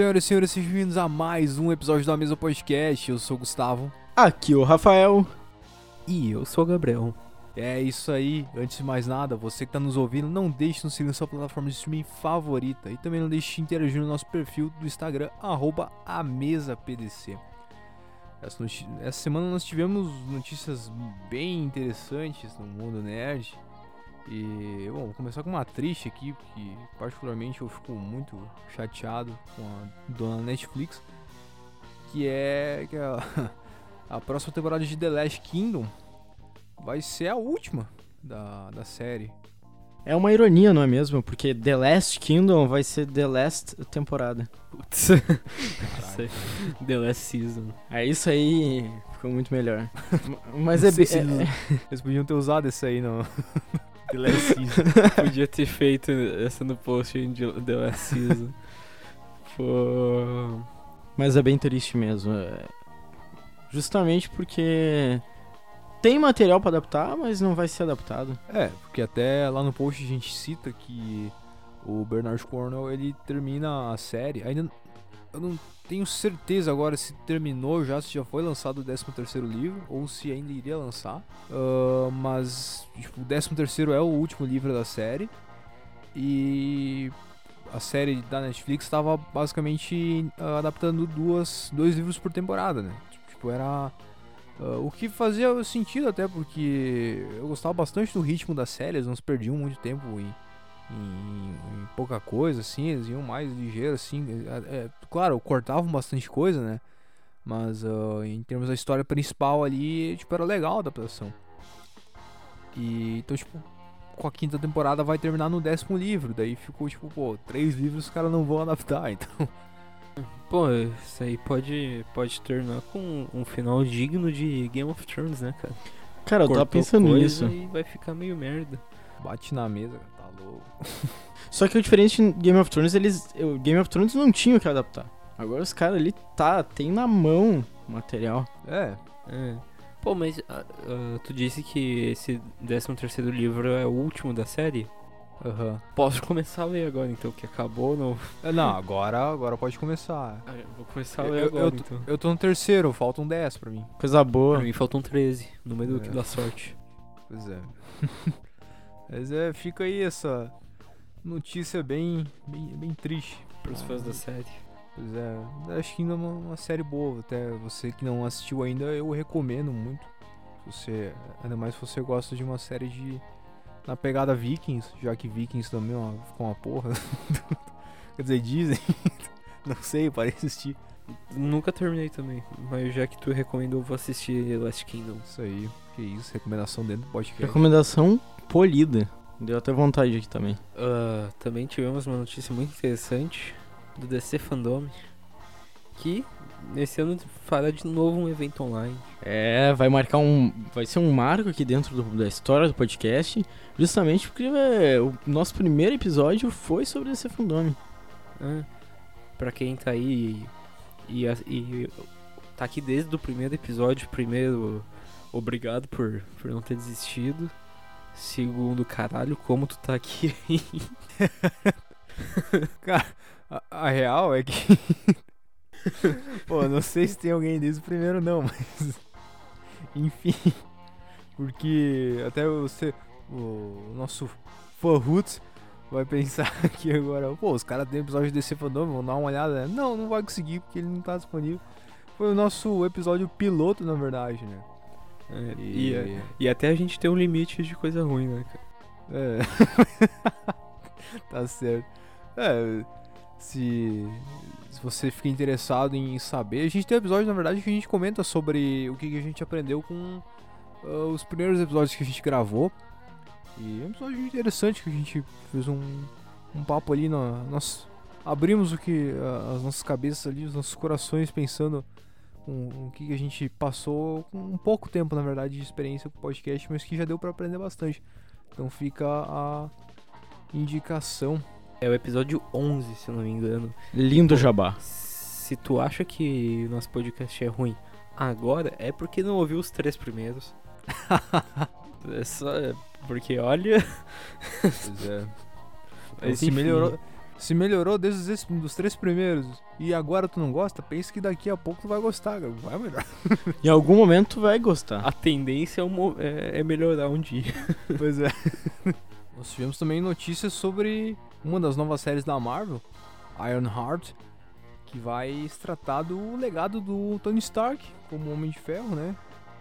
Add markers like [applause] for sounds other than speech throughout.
Senhoras e senhores, sejam bem-vindos a mais um episódio da Mesa Podcast. Eu sou o Gustavo. Aqui o Rafael. E eu sou o Gabriel. É isso aí. Antes de mais nada, você que tá nos ouvindo, não deixe de nos seguir na sua plataforma de streaming favorita. E também não deixe de interagir no nosso perfil do Instagram, arroba amesapdc. Essa, essa semana nós tivemos notícias bem interessantes no mundo nerd. E, bom, vou começar com uma triste aqui, porque particularmente eu fico muito chateado com a dona Netflix, que é que a, [laughs] a próxima temporada de The Last Kingdom vai ser a última da, da série. É uma ironia, não é mesmo? Porque The Last Kingdom vai ser The Last temporada. Putz. [laughs] The Last Season. É isso aí, ficou muito melhor. [laughs] Mas é, Não se é- eles- podiam ter usado isso aí no The Last Season. Podia ter feito essa no post de The Last Season. Pô. mas é bem triste mesmo. é. Justamente porque tem material pra adaptar, mas não vai ser adaptado. É, porque até lá no post a gente cita que o Bernard Cornwell ele termina a série. Ainda eu não tenho certeza agora se terminou já, se já foi lançado o 13 terceiro livro ou se ainda iria lançar. Ah, mas tipo, o 13 terceiro é o último livro da série e a série da Netflix estava basicamente ah, adaptando duas, dois livros por temporada, né? Tipo, era ah, o que fazia sentido até porque eu gostava bastante do ritmo da série, eles não se perdiam muito tempo em, em- em pouca coisa, assim, eles iam mais ligeiro, assim. É, é, claro, cortavam bastante coisa, né? Mas ah, em termos da história principal ali, tipo, era legal a adaptação. E então, tipo, com a quinta temporada vai terminar no décimo livro. Daí ficou, tipo, pô, três livros os caras não vão adaptar, [laughs] então. Pô, isso aí pode, pode tornar com um final digno de Game of Thrones, né, cara? Cara, eu tava Cortou pensando nisso. E vai ficar meio merda. Bate na mesa, tá [laughs] Só que o diferente em Game of Thrones, eles. O Game of Thrones não tinha o que adaptar. Agora os caras ali tá, tem na mão o material. É, É. Pô, mas ah, ah, tu disse que esse 13 terceiro livro é o último da série? aham. Posso começar a ler agora, então, que acabou, não... [laughs] É, Não, agora, agora pode começar. Ah, vou começar a ler eu- agora, eu tô- então. Eu tô no terceiro, faltam 10 pra mim. Coisa boa. Pra mim faltam 13, número É. que dá sorte. Pois é. [laughs] Mas é, fica aí essa notícia bem, bem, bem triste. Pros fãs da série. Pois é, acho que ainda é uma, uma série boa. Até você que não assistiu ainda, eu recomendo muito. Se você, ainda mais se você gosta de uma série de. Na pegada Vikings, já que Vikings também é uma, ficou uma porra. [laughs] Quer dizer, dizem. [laughs] não sei, parece assistir. Nunca terminei também, mas já que tu recomendou, eu vou assistir Last Kingdom. Isso aí, que isso, recomendação dentro do podcast. Recomendação polida. Deu até vontade aqui também. Ah, também tivemos uma notícia muito interessante do DC Fandom, que nesse ano fará de novo um evento online. É, vai marcar um. Vai ser um marco aqui dentro do- da história do podcast. Justamente porque é, o nosso primeiro episódio foi sobre esse fandome. Ah, pra quem tá aí e, e, e tá aqui desde o primeiro episódio, primeiro, obrigado por, por não ter desistido. Segundo, caralho, como tu tá aqui [laughs] Cara, a, a real é que. [laughs] Pô, não sei se tem alguém desde o primeiro, não, [laughs] mas. Enfim. Porque até você. O nosso fã Roots vai pensar que agora. Pô, os caras têm episódio de DC Fandom, vão dar uma olhada. né? Não, não vai conseguir porque ele não tá disponível. Foi o nosso episódio piloto, na verdade, né? É, E. e, e até a gente tem um limite de coisa ruim, né, cara? É. [laughs] tá certo. É, se, se você fica interessado em saber, a gente tem um episódio, na verdade, que a gente comenta sobre o que, que a gente aprendeu com ah, os primeiros episódios que a gente gravou. E é um episódio interessante que a gente fez um, um papo ali. Na, nós abrimos o que ah, as nossas cabeças ali, os nossos corações pensando com o que, a gente passou com um pouco tempo, na verdade, de experiência com o podcast, mas que já deu pra aprender bastante. Então fica a indicação. É o episódio 11, se eu não me engano. Lindo jabá. Se tu acha que o nosso podcast é ruim agora, é porque não ouviu os três primeiros. [laughs] é só. Porque olha. Pois é. Mas se enfim. melhorou. Se melhorou desde os dos três primeiros e agora tu não gosta, pense que daqui a pouco tu vai gostar, cara. Vai melhorar. [laughs] Em algum momento tu vai gostar. A tendência é, um é- é melhorar um dia. [laughs] Pois é. [laughs] Nós tivemos também notícias sobre uma das novas séries da Marvel, Ironheart, que vai se tratar do legado do Tony Stark como Homem de Ferro, né?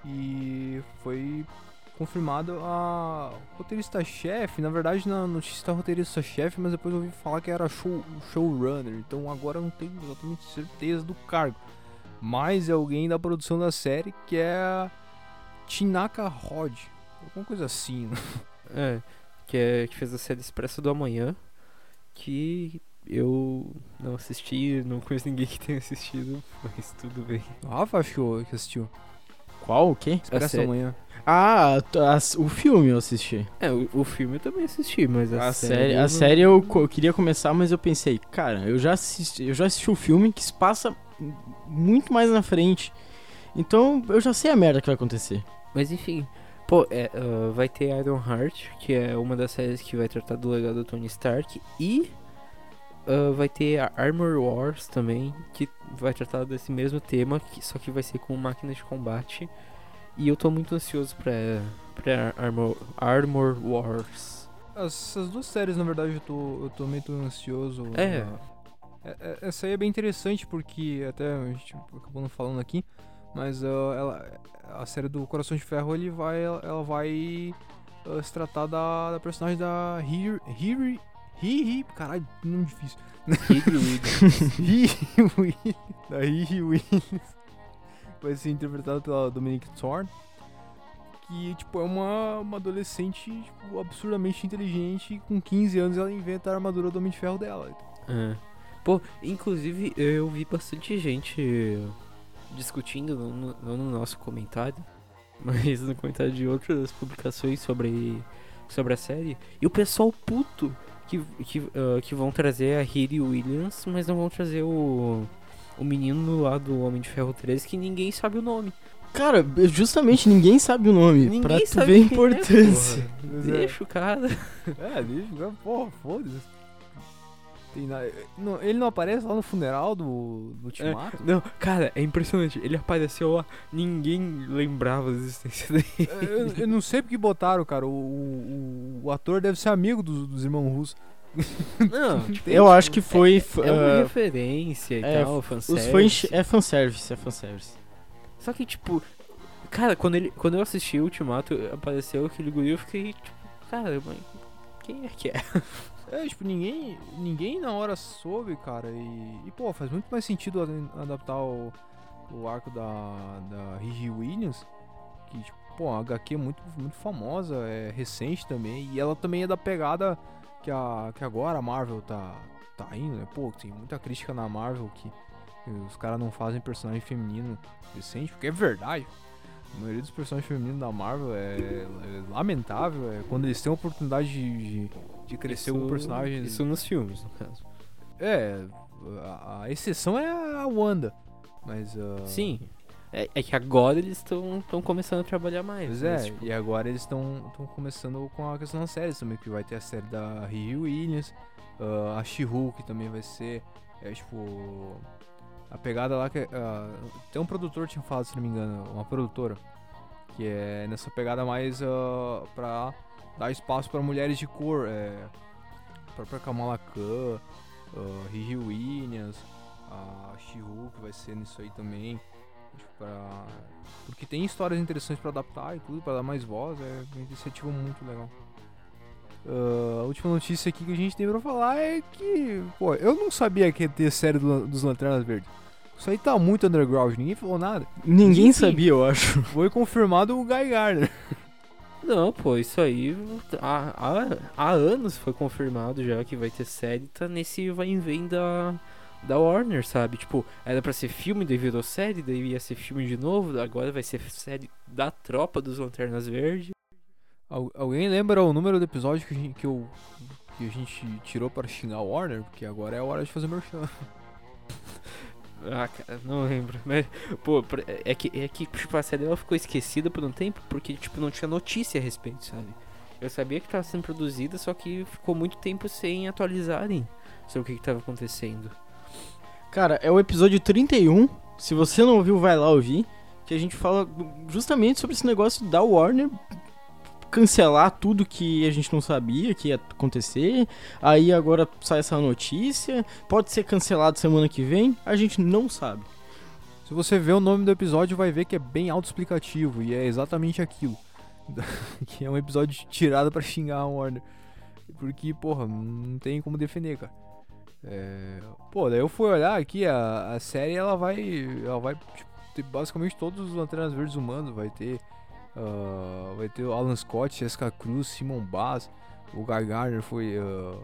E foi confirmado a roteirista-chefe, na verdade na notícia tá roteirista-chefe, mas depois eu ouvi falar que era show, showrunner, então agora eu não tenho exatamente certeza do cargo. Mas é alguém da produção da série que é a Tinaka Rod, alguma coisa assim, né? É, que, é, que fez a série Expresso do Amanhã, que eu não assisti, não conheço ninguém que tenha assistido, [laughs] mas tudo bem. O Rafa achou que assistiu. Qual? O quê? Expresso série. amanhã. Ah, as- o filme eu assisti. É, o, o filme eu também assisti, mas a, A série... a não- série eu, eu queria começar, mas eu pensei, cara, eu já assisti, eu já assisti o filme que se passa muito mais na frente. Então eu já sei a merda que vai acontecer. Mas enfim, pô, é, ah, vai ter Ironheart, que é uma das séries que vai tratar do legado do Tony Stark, e ah, vai ter a Armor Wars também, que vai tratar desse mesmo tema, que, só que vai ser com máquinas de combate. E eu tô muito ansioso pra, pra Armor, Armor Wars. Essas duas séries, na verdade, eu tô, eu tô meio ansioso. É. né? Essa aí é bem interessante porque até a gente acabou não falando aqui, mas ah, ela, a série do Coração de Ferro ele vai, ela vai ah, se tratar da, da personagem da Hiri, Hiri, Hiri, caralho, nome difícil. Hidro Williams. [laughs] Riri Williams, da Riri Williams, vai ser interpretada pela Dominique Thorne, que tipo é uma, uma adolescente tipo, absurdamente inteligente, com 15 anos ela inventa a armadura do Homem de Ferro dela. É. Pô, inclusive eu vi bastante gente discutindo, no, não no nosso comentário, [laughs] mas no comentário de outras publicações sobre, sobre a série. E o pessoal puto que, que, ah, que vão trazer a Riri Williams, mas não vão trazer o, o menino lá do Homem de Ferro 3 que ninguém sabe o nome. Cara, justamente ninguém sabe o nome. Ninguém pra tu sabe ver a é, importância. porra. Mas é. Deixa o cara. É, deixa, porra, foda-se. Não, ele não aparece lá no funeral do, do Ultimato? Não, cara, é impressionante. Ele apareceu lá, ninguém lembrava da existência dele. eu, eu não sei porque botaram, cara. O, o, o ator deve ser amigo dos, dos irmãos russos. [laughs] Não, Eu acho que foi. f- É uma ah, referência e é, tal, os fanservice. fãs. É fanservice, é fanservice. Só que, tipo, cara, quando, ele, quando eu assisti o Ultimato, apareceu aquele guri, eu fiquei, tipo, cara, mas quem é que é? É, tipo, ninguém, ninguém na hora soube, cara. E, e, pô, faz muito mais sentido adaptar o, o arco da, da Riri Williams. Que, tipo, pô, a HQ é muito, muito famosa, é recente também. E ela também é da pegada que, a, que agora a Marvel tá, tá indo, né? Pô, tem muita crítica na Marvel que os caras não fazem personagem feminino decente, porque é verdade. A maioria dos personagens femininos da Marvel é, é lamentável. É quando eles têm a oportunidade de, de, de crescer como personagem. Isso nos filmes, no caso. É, a, a exceção é a Wanda. Mas. ah, Sim. É, é que agora eles estão começando a trabalhar mais. Pois mas, é, tipo, e agora eles estão começando com a questão das séries também, que vai ter a série da Riri Williams, ah, a She-Hulk também vai ser, é tipo, a pegada lá que, ah, tem um produtor tinha falado, se não me engano, uma produtora, que é nessa pegada mais ah, pra dar espaço pra mulheres de cor, é, a própria Kamala Khan, Riri Williams, a She-Hulk vai ser nisso aí também, pra porque tem histórias interessantes pra adaptar e tudo, pra dar mais voz, é uma iniciativa muito legal. Ah, a última notícia aqui que a gente tem pra falar é que, pô, eu não sabia que ia ter série do- dos Lanternas Verdes. Isso aí tá muito underground, ninguém falou nada. Ninguém Enfim. sabia, eu acho. [laughs] Foi confirmado o Guy Gardner. Não, pô, isso aí há, há, há anos foi confirmado já que vai ter série, tá nesse vai e vem da, da Warner, sabe? Tipo, era pra ser filme, daí virou série, daí ia ser filme de novo, agora vai ser série da tropa dos Lanternas Verdes. Al- alguém lembra o número do episódio que a gente, que eu, que a gente tirou para xingar o Warner? Porque agora é a hora de fazer merchan. [laughs] Ah, cara, não lembro. Mas, pô, é que, é que tipo, a série ela ficou esquecida por um tempo porque, tipo, não tinha notícia a respeito, sabe? Eu sabia que tava sendo produzida, só que ficou muito tempo sem atualizarem sobre o que, que tava acontecendo. Cara, é o episódio 31. Se você não ouviu, vai lá ouvir. Que a gente fala justamente sobre esse negócio da Warner cancelar tudo que a gente não sabia que ia acontecer. Aí agora sai essa notícia. Pode ser cancelado semana que vem. A gente não sabe. Se você ver o nome do episódio, vai ver que é bem autoexplicativo e é exatamente aquilo. [laughs] que é um episódio tirado pra xingar a Warner. Porque, porra, não tem como defender, cara. É... Pô, daí eu fui olhar aqui, a, a série ela vai. Ela vai tipo, ter basicamente todos os Lanternas Verdes humanos. Vai ter. Uh, vai ter o Alan Scott, Jessica Cruz, Simon Bass, o Guy Gardner foi, uh,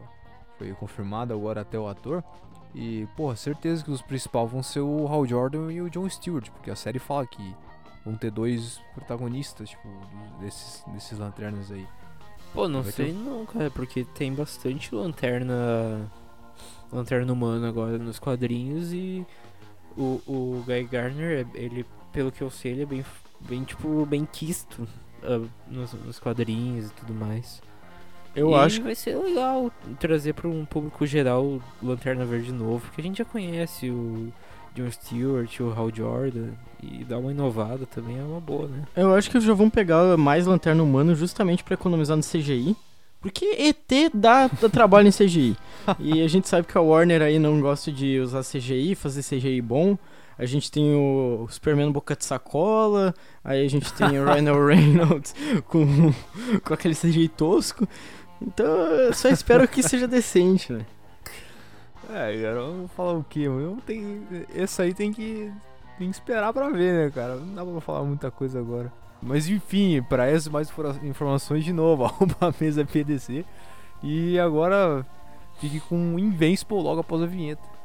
foi confirmado agora até o ator. E, porra, certeza que os principais vão ser o Hal Jordan e o John Stewart, porque a série fala que vão ter dois protagonistas, tipo, desses, desses lanternas aí. Pô, não Vai sei ter- não, cara, porque tem bastante lanterna. Lanterna humana agora nos quadrinhos e o, o Guy Gardner, é- ele, pelo que eu sei, ele é bem, bem tipo, bem quisto ah, nos, nos quadrinhos e tudo mais. Eu e acho vai ser legal trazer para um público geral Lanterna Verde novo, porque a gente já conhece o John Stewart, o Hal Jordan, e dar uma inovada também é uma boa, né? Eu acho que já vão pegar mais Lanterna Humana justamente pra economizar no CGI. Porque ET dá, trabalho em CGI. e a gente sabe que a Warner aí não gosta de usar CGI, fazer CGI bom. A gente tem o Superman boca de sacola, aí a gente tem o [laughs] Ryan Reynolds com, com aquele CGI tosco. Então eu só espero que seja decente, né? É, cara, eu vou falar o quê? Eu tenho, esse aí tem que, tem que esperar pra ver, né, cara? Não dá pra falar muita coisa agora. Mas enfim, pra essas mais informações de novo, [laughs] arroba a mesa PDC. E agora fique com Invincible logo após a vinheta.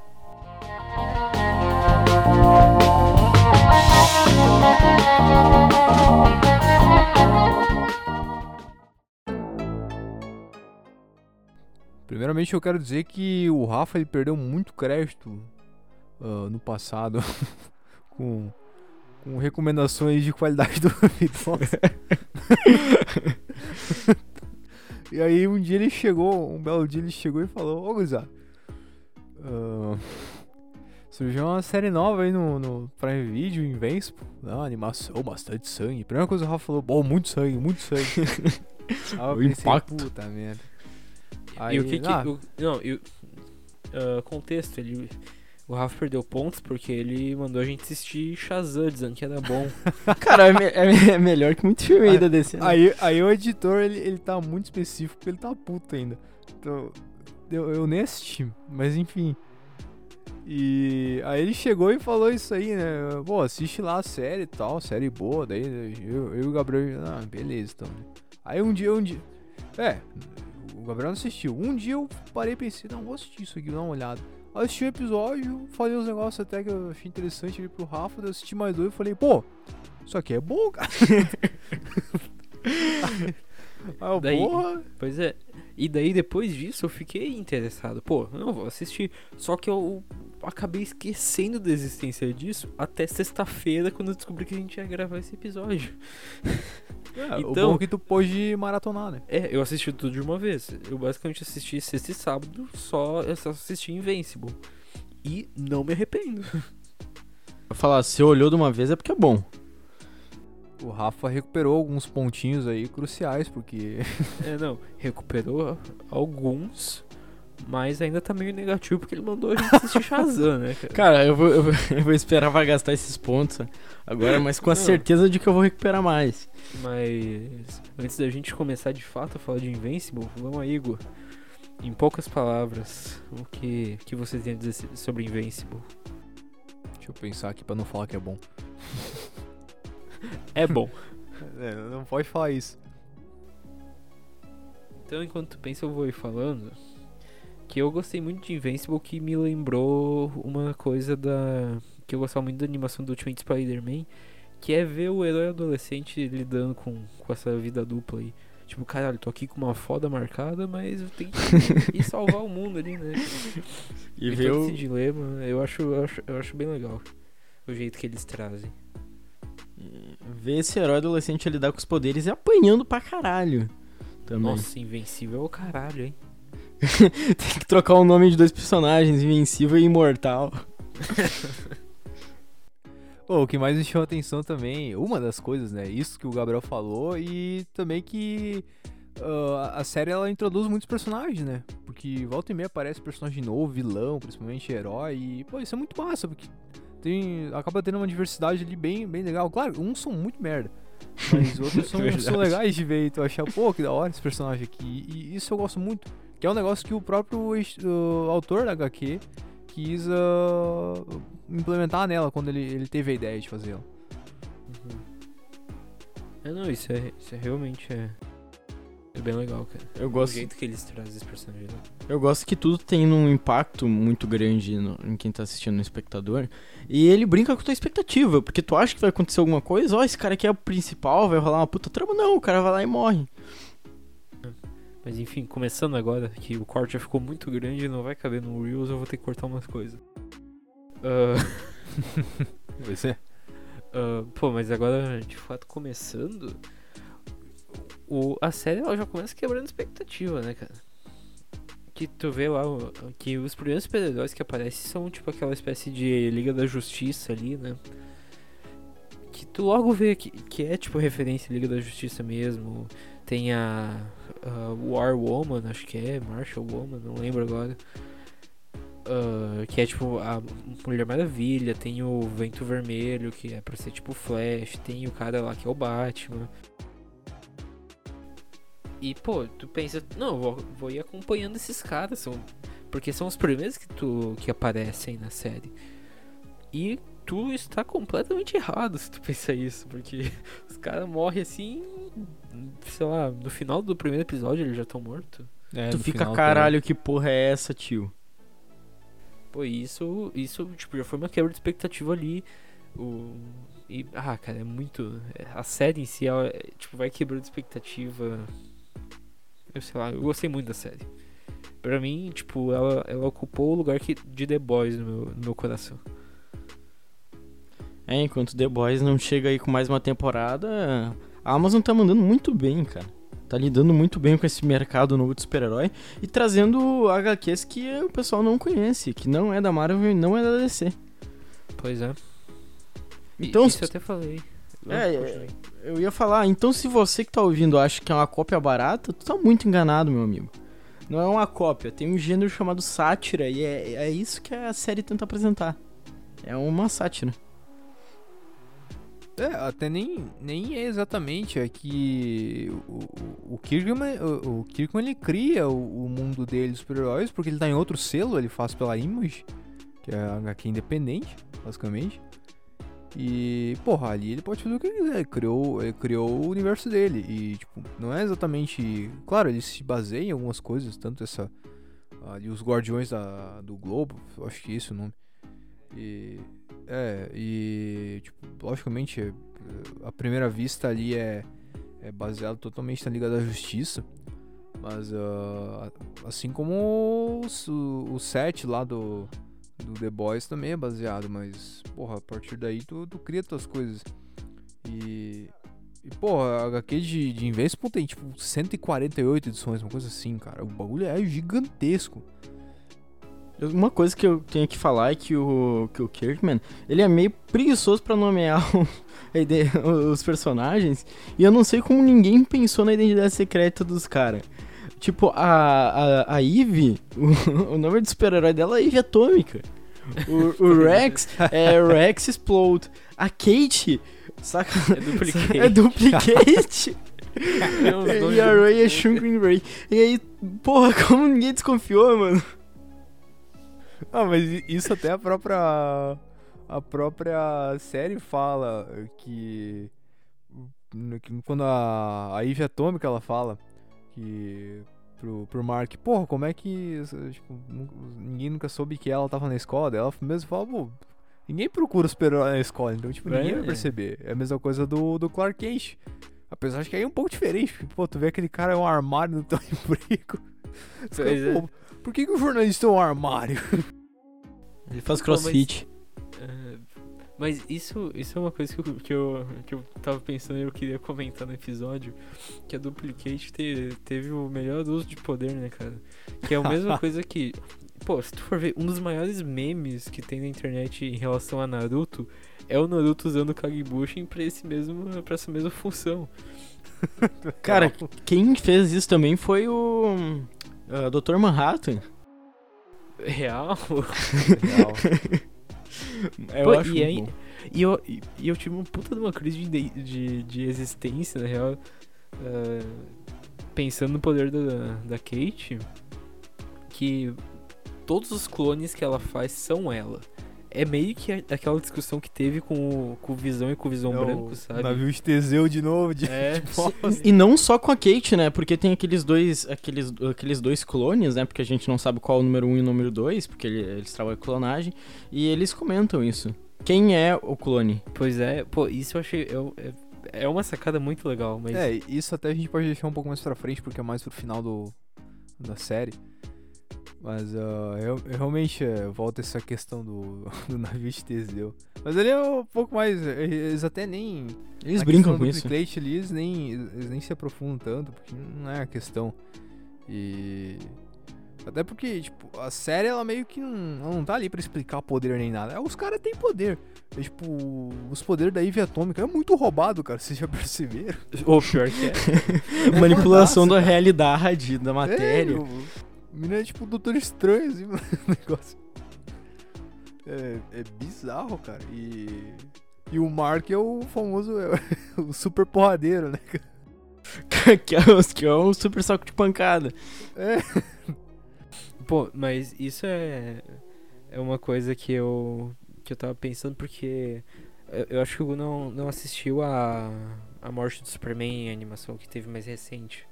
Primeiramente eu quero dizer que o Rafa ele perdeu muito crédito ah, no passado [laughs] com, com recomendações de qualidade duvidosa. [laughs] e aí um dia ele chegou, um belo dia ele chegou e falou, ô Guizá, ah, surgiu uma série nova aí no, no Prime Video, Invincible, uma animação, bastante sangue. Primeira coisa que o Rafa falou, bom, muito sangue, muito sangue. [laughs] Aí eu O pensei, impacto. Puta merda. e o que que. ah, o- não, e o- ah, contexto, ele. O Rafa perdeu pontos porque ele mandou a gente assistir Shazam, dizendo que era bom. [laughs] Cara, é, me- é- é melhor que muito filme ainda desse ano. Aí, aí o editor, ele, ele tá muito específico porque ele tá puto ainda. Então, eu, eu nem assisti, mas enfim. E aí ele chegou e falou isso aí, né? Pô, assiste lá a série e tal, série boa. Daí eu, eu e o Gabriel, ah, beleza, então. né? Aí um dia, um dia. É, o Gabriel não assistiu. Um dia eu parei e pensei, não, vou assistir isso aqui, vou dar uma olhada. Eu assisti o episódio, falei uns negócios até que eu achei interessante ali pro Rafa, eu assisti mais dois e falei, pô, isso aqui é bom, cara. [laughs] Eu, Daí- porra. Pois é. E daí depois disso eu fiquei interessado. Pô, não vou assistir. Só que eu acabei esquecendo da existência disso até sexta-feira quando eu descobri que a gente ia gravar esse episódio. É, o Então- bom é que tu pôde maratonar, né? É, eu assisti tudo de uma vez. Eu basicamente assisti sexta e sábado, só eu só assisti Invincible. E não me arrependo. [laughs] Eu falar, se olhou de uma vez é porque é bom. O Rafa recuperou alguns pontinhos aí cruciais, porque É, não, recuperou alguns, mas ainda tá meio negativo porque ele mandou a gente assistir Shazam, né, cara? Cara, eu vou, eu vou, [laughs] eu vou esperar pra gastar esses pontos agora, mas com a Não. certeza de que eu vou recuperar mais. Mas antes da gente começar de fato a falar de Invincible, vamos aí, Igor. Em poucas palavras, o que, que você tem a dizer sobre Invincible? Deixa eu pensar aqui pra não falar que é bom. [laughs] É bom. É, não pode falar isso. Então, enquanto tu pensa, eu vou ir falando que eu gostei muito de Invincible, que me lembrou uma coisa da. que eu gostava muito da animação do Ultimate Spider-Man, que é ver o herói adolescente lidando com, com essa vida dupla aí. Tipo, caralho, tô aqui com uma foda marcada, mas eu tenho que [laughs] ir salvar o mundo ali, né? E E ver o, esse dilema, eu acho, eu acho, eu acho bem legal o jeito que eles trazem. ver esse herói adolescente lidar com os poderes e apanhando pra caralho. Também. Nossa, invencível é o caralho, hein? [laughs] Tem que trocar o nome de dois personagens, Invencível e Imortal. [laughs] Pô, o que mais me chamou a atenção também, uma das coisas, né? Isso que o Gabriel falou e também que ah, a série ela introduz muitos personagens, né? Porque volta e meia aparece personagem novo, vilão, principalmente herói. E, pô, isso é muito massa, porque tem, acaba tendo uma diversidade ali bem, bem legal. Claro, uns são muito merda. Mas outros [laughs] são, são legais de ver e tu achar, pô, que da hora esse personagem aqui. E isso eu gosto muito. Que é um negócio que o próprio o autor da HQ quis ah, implementar nela quando ele, ele teve a ideia de fazer ela. É, não, isso é, isso é realmente é, é bem legal, cara. Eu O gosto, jeito que eles trazem esse personagem lá. eu gosto que tudo tem um impacto muito grande no- em quem tá assistindo, no espectador. E ele brinca com tua expectativa, porque tu acha que vai acontecer alguma coisa, ó, esse cara aqui é o principal, vai rolar uma puta trama. Não, o cara vai lá e morre. Mas enfim, começando agora, que o corte já ficou muito grande e não vai caber no Reels, eu vou ter que cortar umas coisas. Ah, [laughs] Vai ser? ah, pô, mas agora, de fato, começando, o, a série ela já começa quebrando expectativa, né, cara? Que tu vê lá que os primeiros super-heróis que aparecem são tipo aquela espécie de Liga da Justiça ali, né? Que tu logo vê que, que é tipo referência à Liga da Justiça mesmo. Tem a, a War Woman, acho que é, Marshall Woman, não lembro agora. Ah, que é tipo a Mulher Maravilha, tem o Vento Vermelho, que é pra ser tipo Flash, tem o cara lá que é o Batman. E pô, tu pensa, não, vou, vou ir acompanhando esses caras, são, porque são os primeiros que tu que aparecem na série. E tu está completamente errado se tu [laughs] pensar isso, porque [laughs] os caras morrem assim, sei lá, no final do primeiro episódio eles já estão mortos. É, tu fica, caralho, que porra é essa, tio? Pô, isso, isso, tipo, já foi uma quebra de expectativa ali. O... E, ah, cara, é muito. é, A série em si, ela, é, tipo, vai quebrando expectativa. Eu sei lá, eu gostei muito da série. Pra mim, tipo, ela, ela ocupou o lugar que, de The Boys no meu, no meu coração. É, enquanto The Boys não chega aí com mais uma temporada, a Amazon tá mandando muito bem, cara. Tá lidando muito bem com esse mercado novo de super-herói e trazendo HQs que o pessoal não conhece, que não é da Marvel e não é da DC. Pois é. Então, isso eu até falei. É, é. Eu ia falar, então se você que tá ouvindo acha que é uma cópia barata, tu tá muito enganado, meu amigo. Não é uma cópia, tem um gênero chamado sátira e é, é isso que a série tenta apresentar. É uma sátira. É, até nem, nem é exatamente, é que o, o, Kirkman, o, o Kirkman ele cria o, o mundo dele dos super-heróis, porque ele tá em outro selo, ele faz pela Image, que é a HQ independente, basicamente. E, porra, ali ele pode fazer o que ele quiser, ele criou, ele criou o universo dele. E, tipo, não é exatamente. Claro, ele se baseia em algumas coisas, tanto essa. Ali, os Guardiões da, do Globo, acho que é esse o nome. E. É, e. Tipo, logicamente, é, à primeira vista ali é, é baseado totalmente na Liga da Justiça. Mas, ah, assim como o, o set lá do, do The Boys também é baseado, mas, porra, a partir daí tu, tu cria tuas coisas. E. E, porra, a HQ de, de Invincible tem, tipo, 148 edições, uma coisa assim, cara. O bagulho é gigantesco. Uma coisa que eu tenho que falar é que o, que o Kirkman, ele é meio preguiçoso pra nomear [laughs] o- a ide- os personagens, e eu não sei como ninguém pensou na identidade secreta dos caras. Tipo, a, a, a Eve, o, [laughs] o nome de super-herói dela é Eve Atômica. O, o Rex [laughs] é Rex Explode. A Kate, saca? É duplicate. É duplicate. E a Ray é. Shrinking Ray. E aí, porra, como ninguém desconfiou, mano? [laughs] Ah, mas isso até a própria. A própria série fala que. Quando a, a Eve Atômica ela fala que. Pro, pro Mark, porra, como é que. Tipo, ninguém nunca soube que ela tava na escola. Ela mesmo fala, pô. Ninguém procura super-herói na escola, então, tipo, ninguém É. vai perceber. É a mesma coisa do, do Clark Kent. Apesar de que aí é um pouco diferente. porque, Pô, tu vê aquele cara é um armário no teu [laughs] emprego. Os Pois é. pô, por que, que o jornalista é um armário? [laughs] Ele faz Pô, mas- crossfit. É, Mas isso, isso é uma coisa que eu, que, eu, que eu tava pensando e eu queria comentar no episódio. Que a Duplicate te, teve o melhor uso de poder, né, cara? Que é a mesma [laughs] coisa que. Pô, se tu for ver, um dos maiores memes que tem na internet em relação a Naruto é o Naruto usando o Kagebushin pra, esse mesmo, pra essa mesma função. [laughs] Cara, quem fez isso também foi o uh, Dr. Manhattan. Real? [laughs] Real. [laughs] Eu Pô, acho e, aí, e, eu, e, eu tive uma puta de uma crise de, de, de existência, na real. ah, pensando no poder da, da Kate. Que todos os clones que ela faz são ela. É meio que aquela discussão que teve com o, com o Visão e com o Visão É o Branco, sabe? Navio de Teseu de novo. De... É, [laughs] E não só com a Kate, né? Porque tem aqueles dois, aqueles, aqueles dois clones, né? Porque a gente não sabe qual é o número 1 um e o número 2, porque ele- eles trabalham com clonagem. E eles comentam isso. Quem é o clone? pois é, pô, isso eu achei. eu- é, é uma sacada muito legal, mas. É, isso até a gente pode deixar um pouco mais pra frente, porque é mais pro final do, da série. Mas ah, eu, eu realmente é, volta essa questão do, [laughs] do navio de Teseu. Mas ele é um pouco mais. Eles até nem. Eles brincam com isso. Ali, eles nem, eles nem se aprofundam tanto, porque não é a questão. E. Até porque, tipo, a série ela meio que não, ela não tá ali pra explicar poder nem nada. É, Os caras têm poder. É, tipo, os poderes da Ivy Atômica é muito roubado, cara. [laughs] Vocês já perceberam? Ou pior que é. [laughs] Manipulação da realidade, da matéria. É, menino é tipo Doutor Estranho, assim, [laughs] o negócio. É, é bizarro, cara. E. E o Mark é o famoso. é, [laughs] o super porradeiro, né? cara? [laughs] que, é, que é um super saco de pancada. É. Pô, mas isso é. É uma coisa que eu. Que eu tava pensando porque. Eu, eu acho que o Gu não, não assistiu a. A morte do Superman em animação que teve mais recente.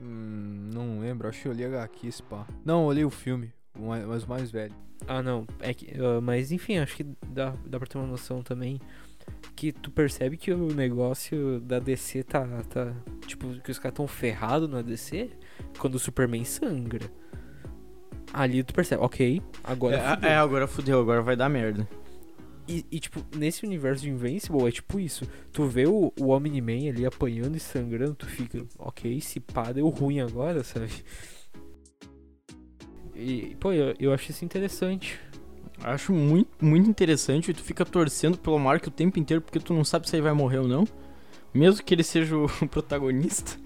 Hum, não lembro, acho que eu li HQ, esse pá. Não, eu olhei o filme, mas o mais velho. Ah, não. É que, ah, mas enfim, acho que dá, dá pra ter uma noção também. Que tu percebe que o negócio da DC tá. tá tipo, que os caras tão ferrados na DC quando o Superman sangra. Ali tu percebe, ok, agora. É, fudeu. é, agora fudeu, agora vai dar merda. E, e, tipo, nesse universo de Invincible é tipo isso. Tu vê o, o Omni-Man ali apanhando e sangrando, tu fica, ok, se pá, deu ruim agora, sabe? E, pô, eu, eu acho isso interessante. Acho muito, muito interessante. Tu fica torcendo pelo Mark o tempo inteiro porque tu não sabe se ele vai morrer ou não. Mesmo que ele seja o [laughs] protagonista.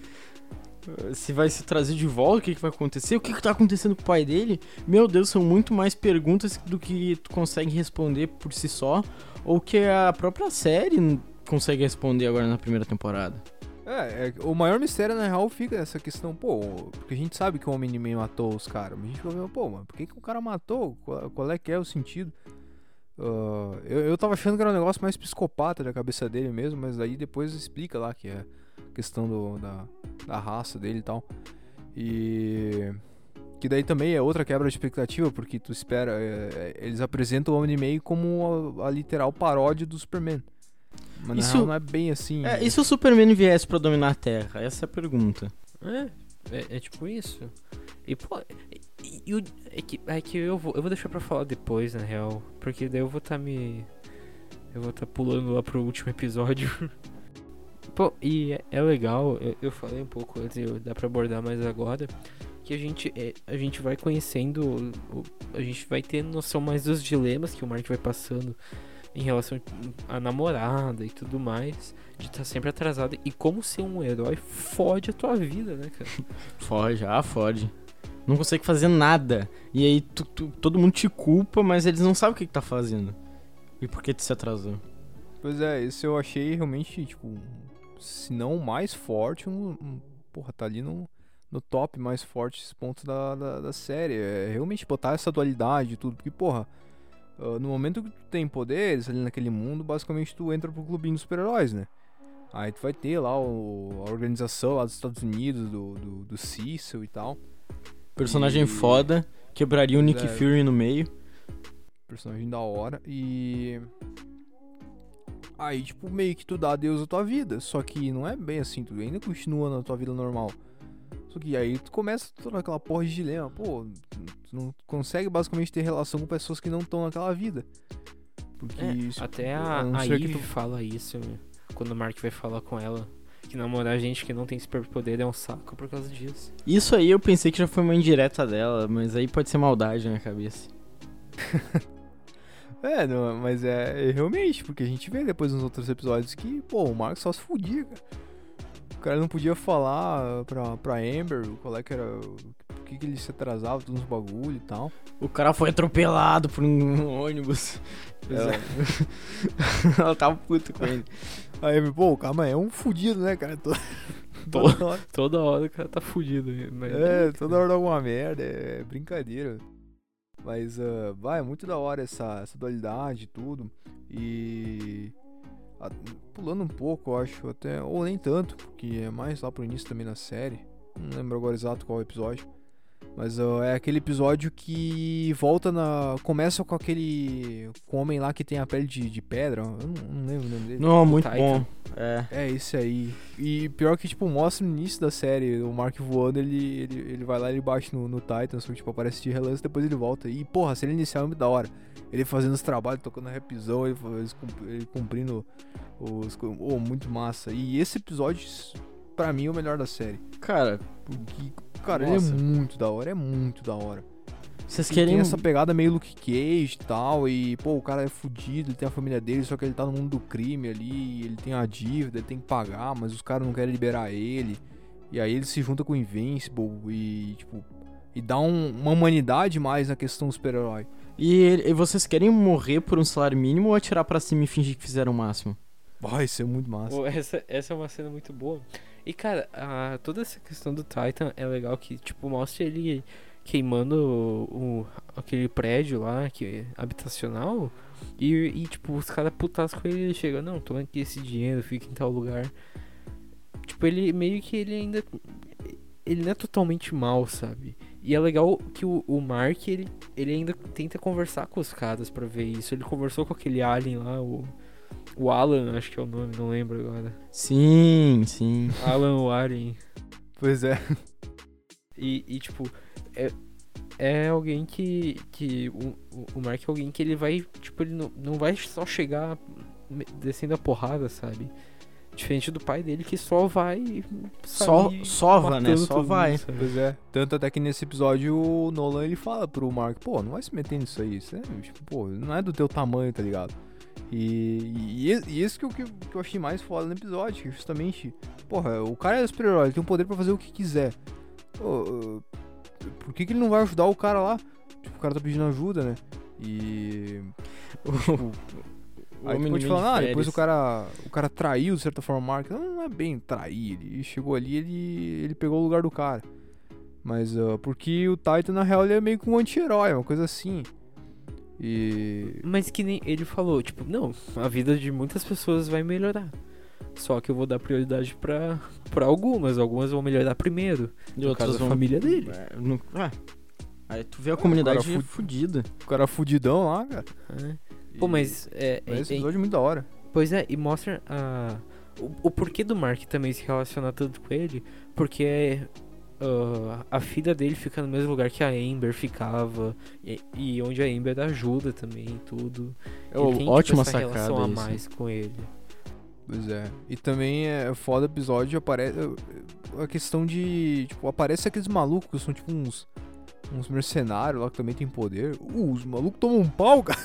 Se vai se trazer de volta, o que, que vai acontecer, o que, que tá acontecendo com o pai dele. Meu Deus, são muito mais perguntas do que tu consegue responder por si só. Ou que a própria série consegue responder agora na primeira temporada. É, é, o maior mistério na real fica essa questão, pô, porque a gente sabe que o Omni-Man matou os caras, mas a gente fica pô, mas por que, que o cara matou? Qual, qual é que é o sentido? Ah, eu, eu tava achando que era um negócio mais psicopata da cabeça dele mesmo, mas aí depois explica lá que é questão do, da, da raça dele e tal. E. Que daí também é outra quebra de expectativa, porque tu espera. é, é, eles apresentam o Omni-Man como a, a literal paródia do Superman. Mas Isso- não é bem assim. É, e se o Superman viesse pra dominar a Terra? Essa é a pergunta. É, é, é tipo isso. E, pô, e, e é, que, é que eu vou, eu vou deixar pra falar depois, na real. Porque daí eu vou tá me. Eu vou tá pulando lá pro último episódio. [laughs] pô, e é, é legal, eu, eu falei um pouco antes, eu- dá pra abordar mais agora. Que a gente, é, a gente vai conhecendo. o- a gente vai tendo noção mais dos dilemas que o Mark vai passando em relação à namorada e tudo mais. De estar sempre atrasado. E como ser um herói fode a tua vida, né, cara? [laughs] Foge, ah, foge. Não consegue fazer nada. E aí tu- tu- todo mundo te culpa, mas eles não sabem o que, que tá fazendo. E por que tu se atrasou? Pois é, esse eu achei realmente, tipo, se não o mais forte, um, um- porra, tá ali no, no top mais fortes pontos da, da, da série. É realmente botar essa dualidade e tudo, porque, porra, ah, no momento que tu tem poderes ali naquele mundo, basicamente tu entra pro clubinho dos super-heróis, né? Aí tu vai ter lá o- a organização lá dos Estados Unidos, do, do, do Cecil e tal. Personagem E- foda, quebraria o Nick É. Fury no meio. personagem da hora e aí tipo meio que tu dá adeus à tua vida, só que não é bem assim, tu ainda continua na tua vida normal. Só que aí tu começa toda aquela porra de dilema, pô, tu não consegue basicamente ter relação com pessoas que não estão naquela vida. Porque É, isso, até a a, a ser que Eve tu- fala isso né? quando o Mark vai falar com ela. Que namorar gente que não tem superpoder é um saco por causa disso. Isso aí eu pensei que já foi uma indireta dela, mas aí pode ser maldade na minha cabeça. [laughs] É, não, mas é, é realmente, porque a gente vê depois nos outros episódios que, pô, o Mark só se fudia, cara. O cara não podia falar pra, pra Amber qual é que era. Por que, que ele se atrasava, todos uns bagulho e tal. O cara foi atropelado por um [laughs] ônibus. Pois ela... é. [laughs] ela tava puta com ele. Aí, pô, o cara é um fudido, né, cara? Toda, Tô- [laughs] toda hora, Toda hora o cara tá fudido. Mas é, toda hora alguma merda, é brincadeira. Mas, ah, vai, é muito da hora essa, essa dualidade e tudo. E. a- pulando um pouco, acho, até. Ou nem tanto, porque é mais lá pro início também na série. Não lembro agora exato qual episódio. Mas é aquele episódio que volta na. Começa com aquele. Com o homem lá que tem a pele de, de pedra. Eu não, não lembro o nome dele. Não, muito Titan. bom. É. É, esse aí. E pior que, tipo, mostra no início da série, o Mark voando, ele, ele, ele vai lá e ele bate no, no Titan, só que, tipo, aparece de relance, depois ele volta. E, porra, a série inicial é muito da hora. Ele fazendo os trabalhos, tocando rapzão, ele, faz- ele cumprindo os... Oh, muito massa. E esse episódio, pra mim, é o melhor da série. Cara, Porque, cara, Nossa. ele é muito da hora, é muito da hora. vocês querem. tem essa pegada meio Luke Cage e tal, e pô, o cara é fudido, ele tem a família dele, só que ele tá no mundo do crime ali, ele tem a dívida, ele tem que pagar, mas os caras não querem liberar ele. E aí ele se junta com o Invincible e, tipo, e dá um- uma humanidade mais na questão do super-herói. E, e vocês querem morrer por um salário mínimo ou atirar pra cima e fingir que fizeram o máximo? Vai ser muito massa. Pô, essa, essa é uma cena muito boa. E, cara, a- toda essa questão do Titan é legal que, tipo, mostra ele queimando o, o- aquele prédio lá, que é habitacional. E, e, tipo, os caras putas com ele, ele chega, não, toma aqui esse dinheiro, fica em tal lugar. Tipo, ele meio que ele ainda. Ele não é totalmente mal, sabe? E é legal que o, o Mark, ele, ele ainda tenta conversar com os caras pra ver isso. Ele conversou com aquele alien lá, o. O Alan, acho que é o nome, não lembro agora. Sim, sim. Alan Warren. Pois é. E, e, tipo, é, é alguém que. que o, o- Mark é alguém que ele vai. Tipo, ele não, não vai só chegar descendo a porrada, sabe? Diferente do pai dele que só vai. Só, sova, né? Só mundo, vai. sabe? Pois é. Tanto até que nesse episódio o Nolan ele fala pro Mark, pô, não vai se meter nisso aí. Isso é, tipo, pô, não é do teu tamanho, tá ligado? E, e, isso que eu, que, eu- achei mais foda no episódio, que justamente, porra, o cara é super-herói, ele tem o poder pra fazer o que quiser. Pô, uh, por que, que ele não vai ajudar o cara lá? Tipo, o cara tá pedindo ajuda, né? E. [laughs] Tipo, O Aí tu pode falar, ah, depois o cara, o cara traiu de certa forma o Mark. Não, não é bem trair, ele chegou ali ele ele pegou o lugar do cara. Mas ah, porque o Titan na real ele é meio que um anti-herói, uma coisa assim. E Mas que nem ele falou, tipo, não, a vida de muitas pessoas vai melhorar. Só que eu vou dar prioridade pra, pra algumas. Algumas vão melhorar primeiro. E outras caso, a vão- família dele. É, não- ah, Aí tu vê a comunidade fudida. o cara fudidão lá, cara. né? Pô, mas. É, Mas é- esse é- episódio é muito da hora. Pois é, e mostra a, o, o porquê do Mark também se relacionar tanto com ele. Porque ah, a filha dele fica no mesmo lugar que a Amber ficava. E, e onde a Amber ajuda também e tudo. É Ele tem, tipo, ótima essa sacada relação a isso. mais com ele. Pois é. E também é foda o episódio, aparece a questão de, tipo, aparece aqueles malucos que são tipo uns uns mercenários lá que também tem poder. Uh, os malucos tomam um pau, cara.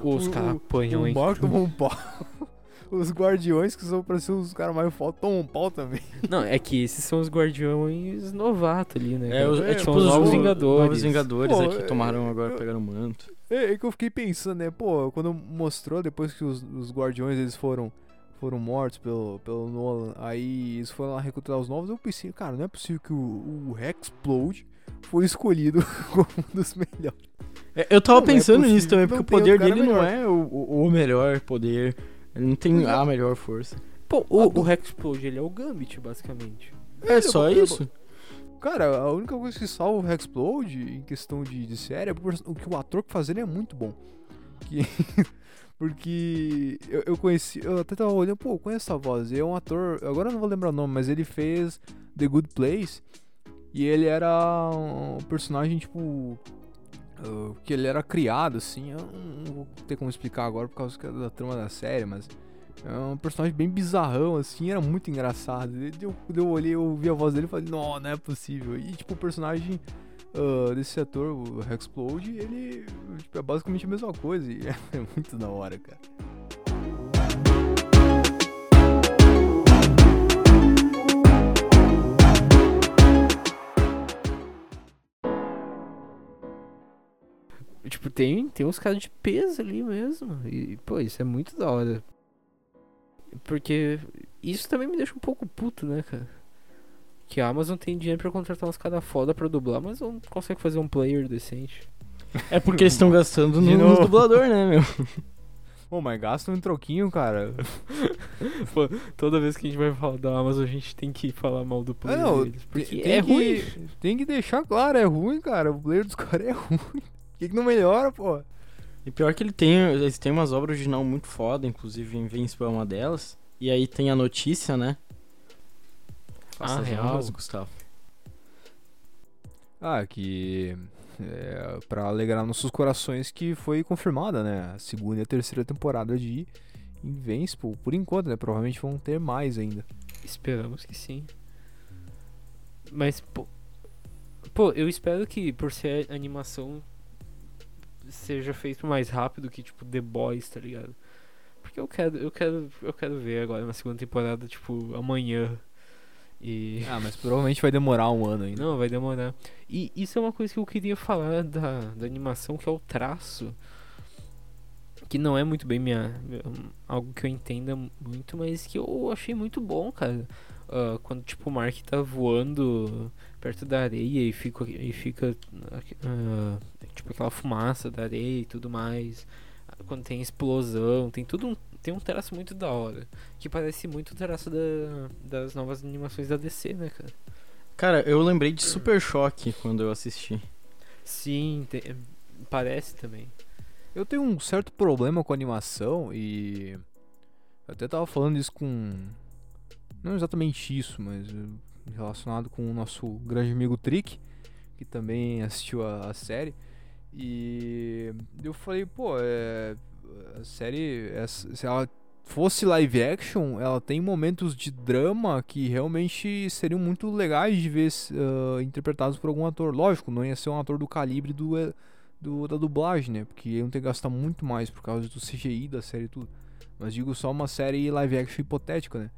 Os [laughs] caras apanham, hein? Mark tomou um pau. Os guardiões, que são pra ser os caras mais foda, tomam um pau também. [laughs] Não, é que esses são os guardiões novatos ali, né? É, os- cara? é tipo os os novos Vingadores. Novos Vingadores Pô, é que é- tomaram agora, eu- pegaram o manto. É, é que eu fiquei pensando, né? Pô, quando mostrou depois que os, os guardiões eles foram foram mortos pelo, pelo Nolan, aí eles foram lá recrutar os novos, eu pensei, cara, não é possível que o, o Hexplode foi escolhido [laughs] como um dos melhores. É, Eu tava Não é pensando possível, nisso também, não porque o poder dele não melhor. é o, o, o melhor poder. Ele não tem é. a melhor força. Pô, o, o Hexplode, ele é o Gambit, basicamente. É só eu- eu- isso. Cara, a única coisa que salva o Hexplode em questão de, de série é por- o que o ator que faz ele é muito bom. Que- [laughs] porque eu, eu conheci, eu até tava olhando, pô, eu conheço essa voz. E é um ator, agora eu não vou lembrar o nome, mas ele fez The Good Place. E ele era um personagem, tipo. Que ele era criado, assim. Eu não, vou ter como explicar agora por causa da trama da série, mas. É um personagem bem bizarrão, assim, era muito engraçado. Eu, eu olhei, eu ouvi a voz dele e falei, não, não é possível. E, tipo, o personagem uh, desse ator, o Hexplode, ele tipo, é basicamente a mesma coisa. E [laughs] é muito da hora, cara. Tipo, tem, tem uns caras de peso ali mesmo. E, pô, isso é muito da hora. Porque isso também me deixa um pouco puto, né, cara? Que a Amazon tem dinheiro pra contratar uns caras foda pra dublar, mas não consegue fazer um player decente. É porque eles estão gastando no, nos dublador, né, meu? [laughs] Pô, mas gasta um troquinho, cara. [laughs] Toda vez que a gente vai falar da Amazon, a gente tem que falar mal do player não, deles. Porque tem é que, ruim. Tem que deixar claro, é ruim, cara. O player dos caras é ruim. Por que, que não melhora, pô? E pior que ele tem, eles têm umas obras original muito foda, inclusive Invincible é uma delas. E aí tem a notícia, né? Faça Ah, real? Gustavo. Ah, que. É, pra alegrar nossos corações que foi confirmada, né? A segunda e a terceira temporada de Invincible. Por enquanto, né? Provavelmente vão ter mais ainda. Esperamos que sim. Mas, pô. Pô, eu espero que por ser animação seja feito mais rápido que tipo The Boys, tá ligado? Porque eu quero, eu quero, eu quero ver agora na segunda temporada, tipo, amanhã. E [laughs] Ah, mas provavelmente vai demorar um ano ainda. não, vai demorar. E isso é uma coisa que eu queria falar da, da animação, que é o traço. Que não é muito bem minha, algo que eu entenda muito, mas que eu achei muito bom, cara. Ah, quando tipo o Mark tá voando perto da areia e fica, e fica ah, tipo aquela fumaça da areia e tudo mais. Quando tem explosão, tem tudo um, tem um traço muito da hora. Que parece muito o traço da, das novas animações da DC, né, cara? Cara, eu lembrei de Super Choque quando eu assisti. Sim, tem- parece também. Eu tenho um certo problema com animação e. Eu até tava falando isso com. Não exatamente isso, mas eh, relacionado com o nosso grande amigo Trick, que também assistiu a, a série. E eu falei, pô, é, a série, essa- se ela fosse live action, ela tem momentos de drama que realmente seriam muito legais de ver ah, interpretados por algum ator. Lógico, não ia ser um ator do calibre do, eh, do, da dublagem, né? Porque iam ter que gastar muito mais por causa do CGI da série e tudo. Mas digo só uma série live action hipotética, né?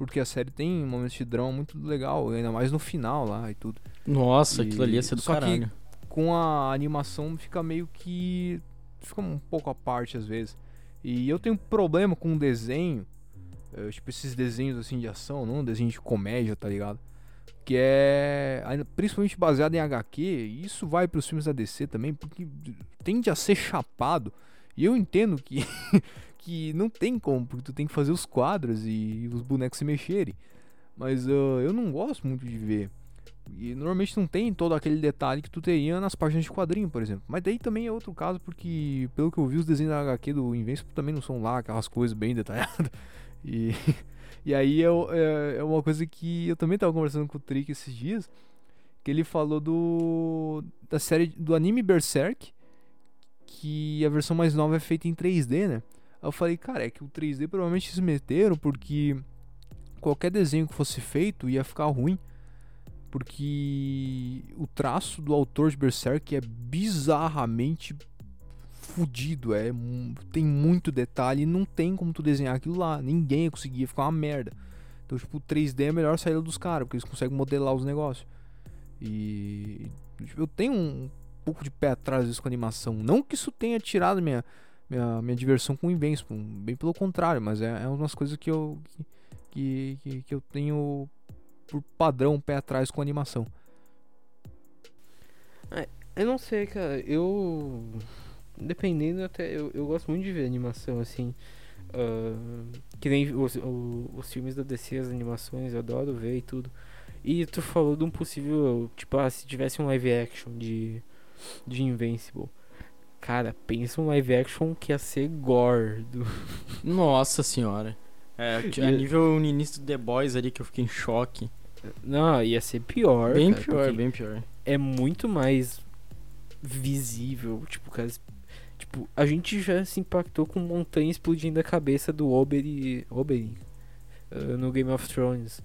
Porque a série tem momentos de drama muito legal, ainda mais no final lá e tudo. Nossa, E- aquilo ali ia ser do só que- caralho. Com a animação fica meio que. fica um pouco à parte às vezes. E eu tenho problema com desenho, eh, tipo esses desenhos assim de ação, não desenho de comédia, tá ligado? Que é principalmente baseado em HQ, e isso vai pros filmes da DC também, porque tende a ser chapado. E eu entendo que, [laughs] que não tem como, porque tu tem que fazer os quadros e os bonecos se mexerem. Mas ah, eu não gosto muito de ver. E normalmente não tem todo aquele detalhe que tu teria nas páginas de quadrinho, por exemplo. Mas daí também é outro caso, porque pelo que eu vi, os desenhos da HQ do Invincible também não são lá aquelas coisas bem detalhadas. [laughs] E, [laughs] e aí é, é, é uma coisa que eu também tava conversando com o Trick esses dias, que ele falou do da série do anime Berserk, que a versão mais nova é feita em 3D, né? Eu falei, cara, é que o 3D provavelmente se meteram porque qualquer desenho que fosse feito ia ficar ruim. Porque o traço do autor de Berserk é bizarramente fudido, é, tem muito detalhe e não tem como tu desenhar aquilo lá. Ninguém ia conseguir, ia ficar uma merda. Então, tipo, o 3D é a melhor saída dos caras, porque eles conseguem modelar os negócios. E tipo, eu tenho um pouco de pé atrás disso com animação. Não que isso tenha tirado minha, minha, minha diversão com Invincible, bem pelo contrário, mas é, é umas coisas que eu, que, que, que eu tenho por padrão pé atrás com animação. Eu não sei, cara. Eu. Dependendo, até. Eu, eu gosto muito de ver animação, assim. ah, que nem os, os filmes da DC, as animações, eu adoro ver e tudo. E tu falou de um possível. Tipo, ah, se tivesse um live action de. De Invincible. Cara, pensa um live action que ia ser gore. Do, Nossa senhora. É, [laughs] a nível no início do The Boys ali que eu fiquei em choque. não, ia ser pior. bem cara, pior, bem pior. É muito mais. visível. Tipo, cara, tipo, a gente já se impactou com montanha explodindo a cabeça do Oberyn, Oberyn uh, no Game of Thrones.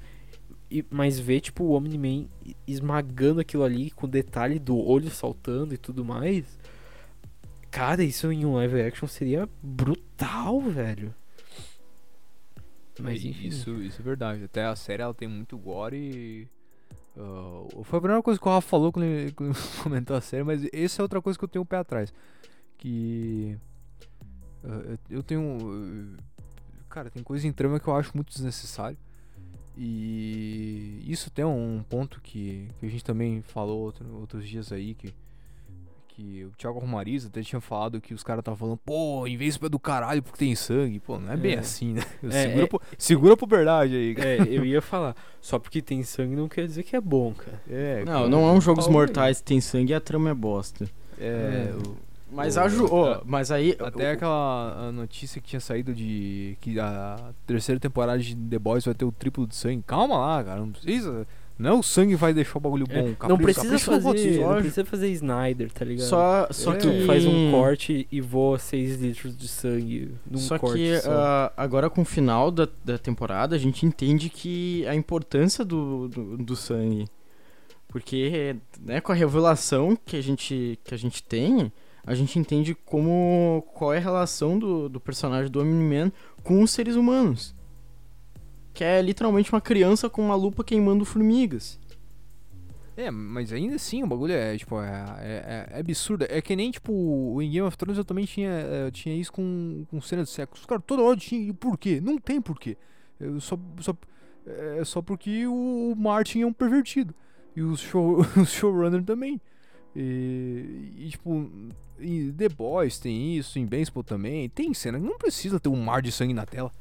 E, mas ver, tipo, o Omni-Man esmagando aquilo ali com o detalhe do olho saltando e tudo mais. Cara, isso em um live action seria brutal, velho. Mas enfim. Isso, isso é verdade. Até a série ela tem muito gore e. Uh, foi a primeira coisa que o Rafa falou quando ele, [laughs] quando ele comentou a série, mas essa é outra coisa que eu tenho o pé atrás. Que. Uh, eu tenho. Cara, tem coisa em trama que eu acho muito desnecessário. E isso tem um ponto que, que a gente também falou outro, outros dias aí, que que o Thiago Romariz até tinha falado que os caras estavam falando, pô, Invincible é do caralho porque tem sangue. Pô, não é bem É. assim, né? É, segura, é- pro- segura a puberdade aí, cara. É, eu ia falar, só porque tem sangue não quer dizer que é bom, cara. É, Não, não é um Jogos. Mortais, tem sangue e a trama é bosta. É, É. o- Mas o- a Ju, ó, a- mas aí até o- aquela a notícia que tinha saído de que a terceira temporada de The Boys vai ter o triplo de sangue. Calma lá, cara, não precisa. Não é o sangue vai deixar o bagulho É, bom. não capricha- precisa capricha no fazer, não episódio. precisa fazer Snyder, tá ligado? só só É. tu que faz um corte e voa 6 litros de sangue num Só corte que só. ah, agora com o final da, da temporada a gente entende que a importância do, do, do sangue. Porque, né, com a revelação que a gente, que a gente tem, a gente entende como qual é a relação do, do personagem do Omni-Man com os seres humanos. Que é literalmente uma criança com uma lupa queimando formigas. É, mas ainda assim o bagulho é, tipo, é, é, é absurdo. É que nem, tipo, o Game of Thrones eu também tinha, eh, tinha isso com, com cena de sexo. Caras toda hora tinha. E por quê? Não tem porquê. Eu só, só, é só porque o, o Martin é um pervertido. E o, show, [laughs] o showrunner também. E, e, tipo, em The Boys tem isso, em Baseball também. Tem cena que não precisa ter um mar de sangue na tela.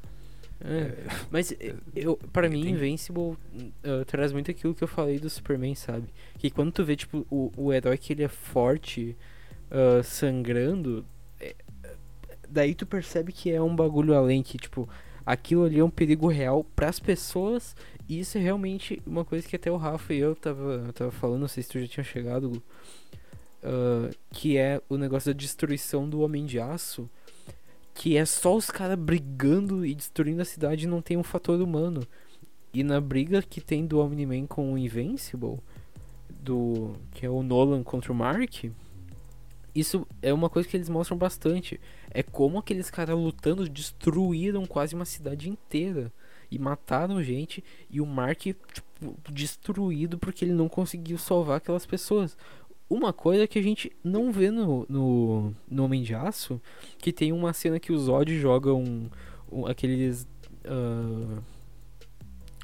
É, mas eh, eu, para mim, tem- Invincible eh, traz muito aquilo que eu falei do Superman, sabe? Que quando tu vê, tipo, o, o herói que ele é forte, ah, sangrando, é, daí tu percebe que é um bagulho além, que, tipo, aquilo ali é um perigo real pras pessoas, e isso é realmente uma coisa que até o Rafa e eu tava, tava falando, não sei se tu já tinha chegado, Gu, ah, que é o negócio da destruição do Homem de Aço, que é só os caras brigando e destruindo a cidade e não tem um fator humano. E na briga que tem do Omni-Man com o Invincible, do que é o Nolan contra o Mark, isso é uma coisa que eles mostram bastante. É como aqueles caras lutando destruíram quase uma cidade inteira e mataram gente e o Mark tipo, destruído porque ele não conseguiu salvar aquelas pessoas. Uma coisa que a gente não vê no, no, no Homem de Aço, que tem uma cena que o Zod joga um, um- aqueles. ah,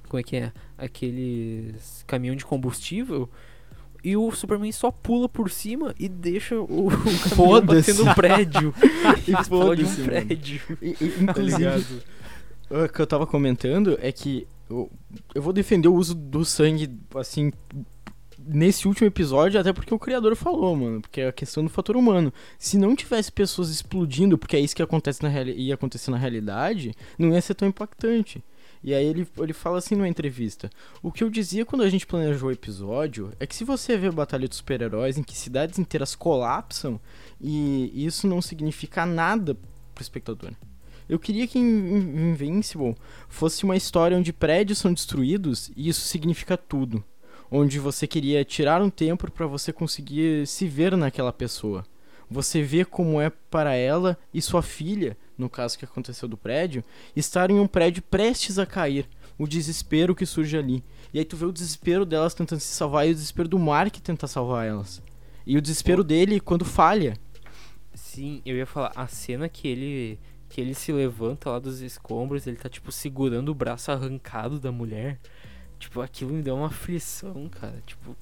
como é que é? Aqueles caminhão de combustível. E o Superman só pula por cima e deixa o, o caminhão [laughs] bater no prédio. [laughs] e explode um prédio. E- e- Tá inclusive, o que eu tava comentando é que eu, eu vou defender o uso do sangue, assim, nesse último episódio, até porque o criador falou, mano, porque é a questão do fator humano. Se não tivesse pessoas explodindo, porque é isso que acontece na ia acontecer na realidade, não ia ser tão impactante. E aí ele, ele fala assim numa entrevista: O que eu dizia quando a gente planejou o episódio é que se você vê a Batalha dos Super-Heróis em que cidades inteiras colapsam, e isso não significa nada pro espectador. Eu queria que In- Invincible fosse uma história onde prédios são destruídos e isso significa tudo. Onde você queria tirar um tempo para você conseguir se ver naquela pessoa. Você vê como é para ela e sua filha, no caso que aconteceu do prédio, estar em um prédio prestes a cair. O desespero que surge ali. E aí tu vê o desespero delas tentando se salvar e o desespero do Mark tentar salvar elas. E o desespero dele quando falha. Sim, eu ia falar, a cena que ele que ele se levanta lá dos escombros, ele tá tipo segurando o braço arrancado da mulher. Tipo, aquilo me deu uma aflição, cara. Tipo,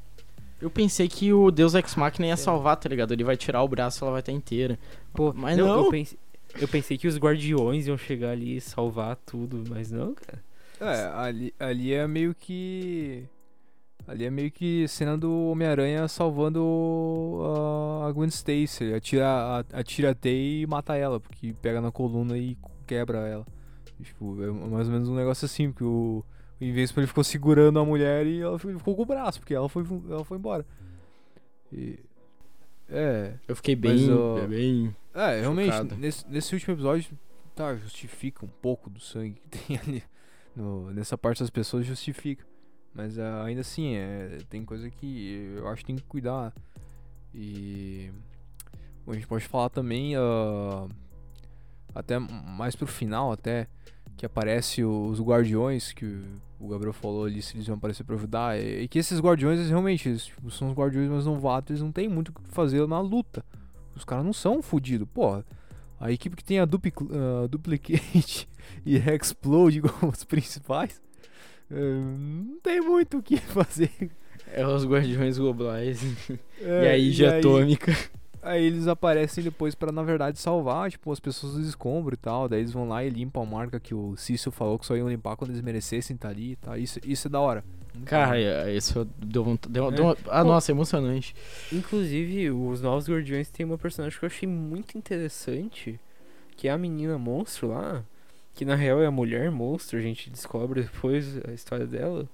Eu pensei que o Deus Ex Machina ia É. salvar, tá ligado? Ele vai tirar o braço e ela vai estar inteira. pô, Mas Eu, não. pensei, eu pensei que os guardiões iam chegar ali e salvar tudo, mas não, cara. É, ali, ali é meio que. Ali é meio que cena do Homem-Aranha salvando a- a Gwen Stacy. Ele Atira, a- atira a teia e mata ela, porque pega na coluna e quebra ela. Tipo, é mais ou menos um negócio assim, porque o, o Invincible ele ficou segurando a mulher e ela fi- ficou com o braço, porque ela foi, ela foi embora. E, É, Eu fiquei Mas, bem. ó, bem. é, realmente, nesse, nesse último episódio, tá, justifica um pouco do sangue que [laughs] tem ali. No, nessa parte das pessoas justifica. Mas ah, ainda assim, é, tem coisa que eu acho que tem que cuidar. E. Bom, a gente pode falar também. ah, até mais pro final, até. Que aparece os guardiões que o- Gabriel falou ali, se eles vão aparecer pra ajudar. E, e que esses guardiões, eles realmente, eles, tipo, são os guardiões mais novatos, eles não tem muito o que fazer na luta. Os caras não são fodidos. Pô, a equipe que tem a Duplic- ah, Duplicate [laughs] e Explode [laughs] como os principais, eh, não tem muito o que [laughs] fazer. É os Guardiões Globais. É, e de atômica. Aí eles aparecem depois pra, na verdade, salvar, tipo, as pessoas do escombro e tal. Daí eles vão lá e limpam a marca que o Cício falou que só iam limpar quando eles merecessem estar ali e tal. Isso, isso é da hora. Muito Cara, bom. é- isso deu vontade. Deu, É. deu uma- ah, Pô. nossa, emocionante. Inclusive, os Novos Guardiões tem uma personagem que eu achei muito interessante, que é a menina monstro lá, que na real é a mulher monstro, a gente descobre depois a história dela.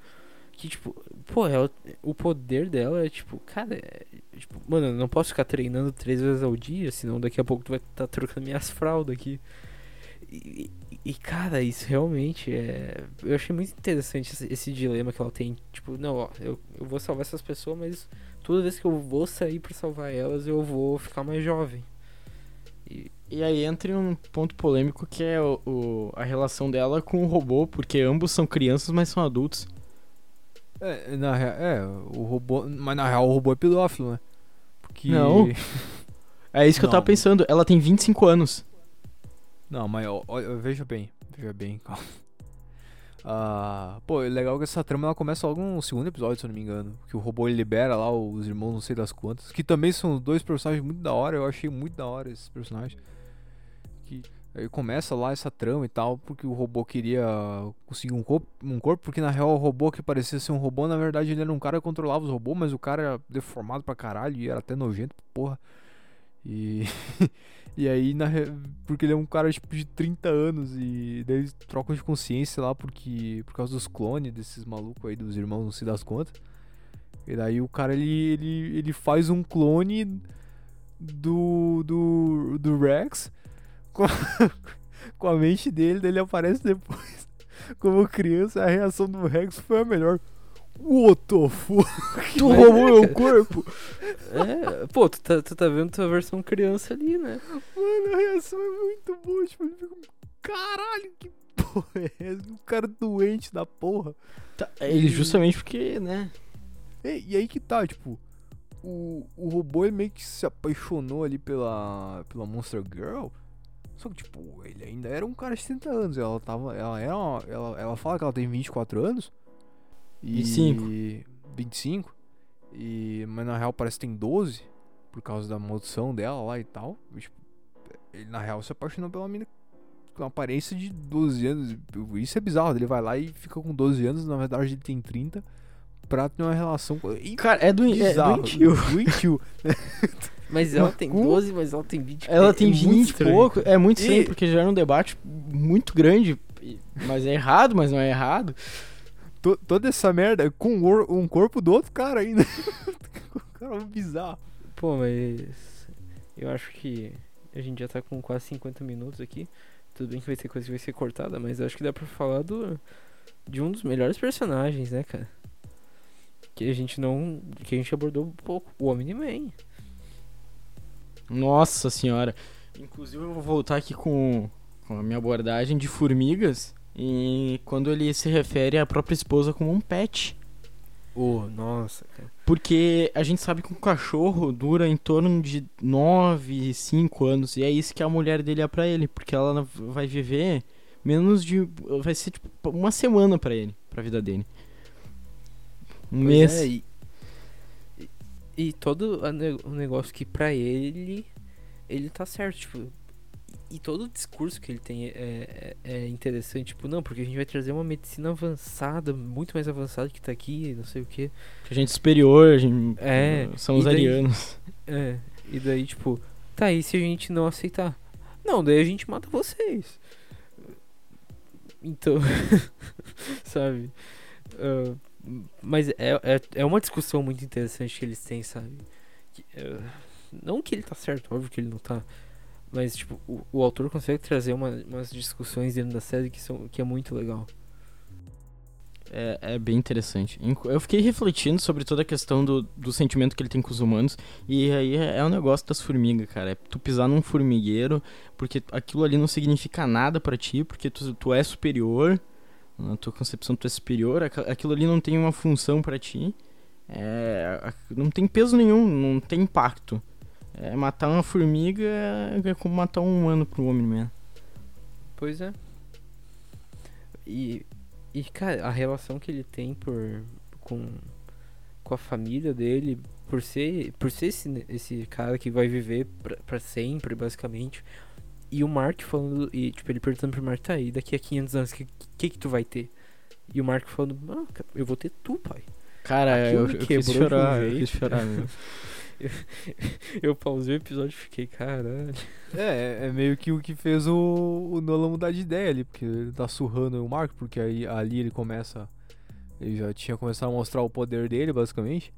Que, tipo, pô, ela, o poder dela é tipo, cara, é, tipo, mano, eu não posso ficar treinando três vezes ao dia, senão daqui a pouco tu vai estar trocando minhas fraldas aqui. E, e- cara, isso realmente é. Eu achei muito interessante esse, esse dilema que ela tem. Tipo, não, ó, eu, eu vou salvar essas pessoas, mas toda vez que eu vou sair pra salvar elas, eu vou ficar mais jovem. E, E aí entra um ponto polêmico que é o, o- a relação dela com o robô, porque ambos são crianças, mas são adultos. É, na real, é, o robô. Mas na real o robô é pedófilo, né? Porque. Não. [laughs] É isso que eu tava Não. pensando. Ela tem 25 anos. Não, mas ó, ó, veja bem, veja bem, [laughs] calma. Ah, pô, é legal que essa trama ela começa logo no segundo episódio, se eu não me engano. Que o robô libera lá os irmãos não sei das quantas. Que também são dois personagens muito da hora, eu achei muito da hora esses personagens. Que aí começa lá essa trama e tal, porque o robô queria conseguir um corpo, um corpo, porque na real o robô que parecia ser um robô, na verdade ele era um cara que controlava os robôs, mas o cara era deformado pra caralho e era até nojento, porra. E. [laughs] E aí, na porque ele é um cara tipo de 30 anos e daí eles trocam de consciência lá porque por causa dos clones desses malucos aí, dos irmãos não se das contas. E daí o cara ele, ele, ele faz um clone do, do, do Rex com a, [laughs] com a mente dele, daí ele aparece depois [laughs] como criança. A reação do Rex foi a melhor. What the fuck? Tu [laughs] roubou é, meu cara. corpo. é, pô, tu tá, tu tá vendo tua versão criança ali, né? Mano, a reação é muito boa. Tipo, ele fica. Caralho, que porra é essa? Um cara doente da porra. Tá, ele justamente porque, né? E, e aí que tá, tipo. O, o robô ele meio que se apaixonou ali pela, pela Monster Girl. Só que, tipo, ele ainda era um cara de 30 anos. Ela tava. Ela era. uma- ela, ela fala que ela tem 24 anos. E 25. 25. E, mas na real parece que tem 12. Por causa da maldição dela lá e tal. E, tipo, ele na real se apaixonou pela mina com aparência de 12 anos. Isso é bizarro. Ele vai lá e fica com 12 anos. Na verdade ele tem 30. Pra ter uma relação Cara, é, do, é bizarro. doentio. Doentio. [laughs] [laughs] Mas ela tem como? 12, mas ela tem 20. Ela tem é muito 20 e pouco. É muito estranho, E- porque gera um debate muito grande. Mas é errado, mas não é errado. To- toda essa merda com um corpo do outro cara ainda. o [laughs] cara é um bizarro. Pô, mas eu acho que a gente já tá com quase 50 minutos aqui. Tudo bem que vai ter coisa que vai ser cortada, mas eu acho que dá pra falar do de um dos melhores personagens, né, cara? Que a gente não, que a gente abordou um pouco, o Omni-Man. Nossa senhora. Inclusive eu vou voltar aqui com, com a minha abordagem de formigas. E quando ele se refere à própria esposa como um pet. Oh, nossa, cara. Porque a gente sabe que um cachorro dura em torno de 9, 5 anos. E é isso que a mulher dele é pra ele. Porque ela vai viver menos de. Vai ser tipo uma semana pra ele, pra vida dele. Um Pois mês. é, e, e- todo o negócio que pra ele, ele tá certo, tipo. E todo o discurso que ele tem é, é, é interessante, tipo, não, porque a gente vai trazer uma medicina avançada, muito mais avançada que tá aqui, não sei o que. Que a gente é superior, a gente, É, são os arianos. É, e daí, tipo, tá, e se a gente não aceitar? Não, daí a gente mata vocês. Então, [laughs] sabe? Ah, mas é, é, é uma discussão muito interessante que eles têm, sabe? Que, ah, Não que ele tá certo, óbvio que ele não tá. Mas, tipo, o, o autor consegue trazer uma, umas discussões dentro da série que, são, que é muito legal. É, é bem interessante. Eu fiquei refletindo sobre toda a questão do, do sentimento que ele tem com os humanos. E aí é, é o negócio das formigas, cara. É tu pisar num formigueiro, porque aquilo ali não significa nada pra ti, porque tu, tu é superior. Na tua concepção tu é superior. aqu- Aquilo ali não tem uma função pra ti. É, não tem peso nenhum, não tem impacto. É, matar uma formiga é como matar um humano pro homem mesmo. Pois é. E, e cara, a relação que ele tem por com, com a família dele, por ser, por ser esse, esse cara que vai viver pra sempre, basicamente. E o Mark falando, e tipo, ele perguntando pro Mark, tá, e daqui a 500 anos, o que, que que tu vai ter? E o Mark falando, ah, eu vou ter tu, pai. Cara, Aquilo eu, eu quis chorar, eu quis chorar mesmo. [laughs] Eu pausei o episódio e fiquei, caralho. É, é meio que o que fez o, o Nolan mudar de ideia ali, porque ele tá surrando o Mark, porque aí ali ele começa. Ele já tinha começado a mostrar o poder dele, basicamente.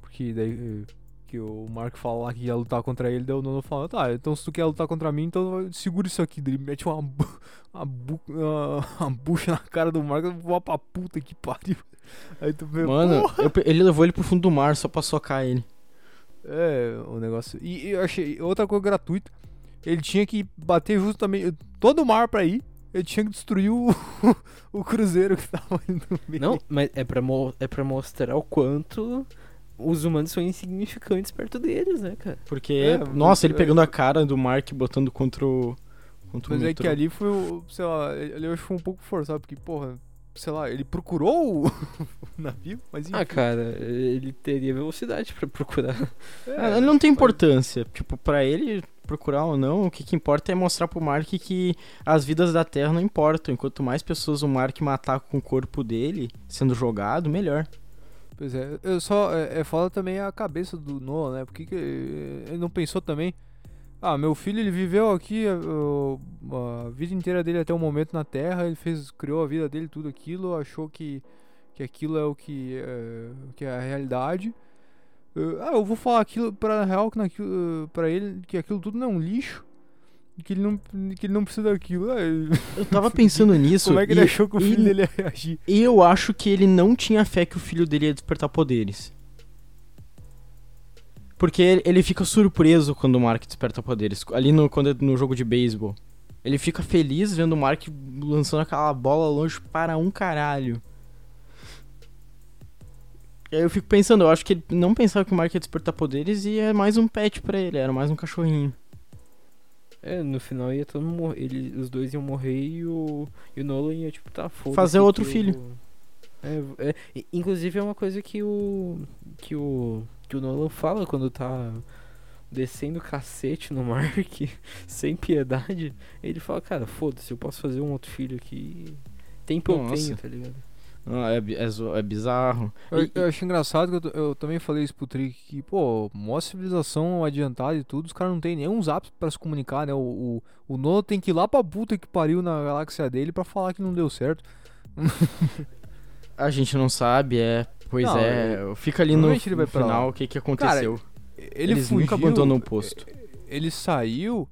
Porque daí eh, que o Mark fala lá que ia lutar contra ele, daí o Nolan fala, tá, então se tu quer lutar contra mim, então segura isso aqui. Ele mete uma, uma, bu- uma, [laughs] uma bucha na cara do Mark, voa pra puta que pariu. Aí tu vê, Mano, eu ele levou ele pro fundo do mar só pra socar ele. É, o negócio. E, e eu achei outra coisa gratuita. Ele tinha que bater justamente todo o mar pra ir. Ele tinha que destruir o, [laughs] o cruzeiro que tava ali no meio. Não, mas é pra, é pra mostrar o quanto os humanos são insignificantes perto deles, né, cara? Porque, É, nossa, ele é. pegando a cara do Mark e botando contra o. Contra Mas o é que ali foi, o- sei lá, ali eu acho que foi um pouco forçado, porque, porra, sei lá, ele procurou o, [laughs] o navio, mas enfim. Ah, cara, ele teria velocidade pra procurar. é, Ah, ele não tem importância. Tipo, pra ele procurar ou não, o que, que importa é mostrar pro Mark que as vidas da Terra não importam. Enquanto mais pessoas o Mark matar com o corpo dele sendo jogado, melhor. Pois é, eu só. É, é foda também a cabeça do Noah, né? Porque que ele não pensou também. Ah, meu filho ele viveu aqui a, a- a vida inteira dele até o momento na Terra, ele fez, criou a vida dele, tudo aquilo, achou que, que aquilo é o que é, que é a realidade. Eh, ah, eu vou falar aquilo pra real que naquilo, pra ele que aquilo tudo não é um lixo. Que ele não, que ele não precisa daquilo. Ah, Eu tava [laughs] pensando nisso. como é que ele e- achou que o e- filho dele ia reagir? Eu acho que ele não tinha fé que o filho dele ia despertar poderes. Porque ele, fica surpreso quando o Mark desperta poderes. Ali no, quando é no jogo de beisebol. Ele fica feliz vendo o Mark lançando aquela bola longe para um caralho. Eu fico pensando, eu acho que ele não pensava que o Mark ia despertar poderes e é mais um pet pra ele, era mais um cachorrinho. É, no final ia todo mundo morrer. Ele, os dois iam morrer e o, e o Nolan ia, tipo, tá foda. Fazer outro filho. É, é, i- inclusive é uma coisa que o. que o. que o Nolan fala quando tá descendo cacete no Mark, [laughs] sem piedade. Ele fala, cara, foda-se, eu posso fazer um outro filho aqui. Tempo eu Nossa. tenho, tá ligado? É, é é bizarro. Eu, E- eu acho engraçado que eu, eu também falei isso pro Trick que, pô, mó civilização adiantada e tudo, os caras não tem nenhum zap pra se comunicar, né? O, o, o Nolan tem que ir lá pra puta que pariu na galáxia dele pra falar que não deu certo. [laughs] A gente não sabe, é. Pois Não, é, fica ali no, no final o que, que aconteceu. Ele Eles fugiu, nunca abandonam o posto. Ele saiu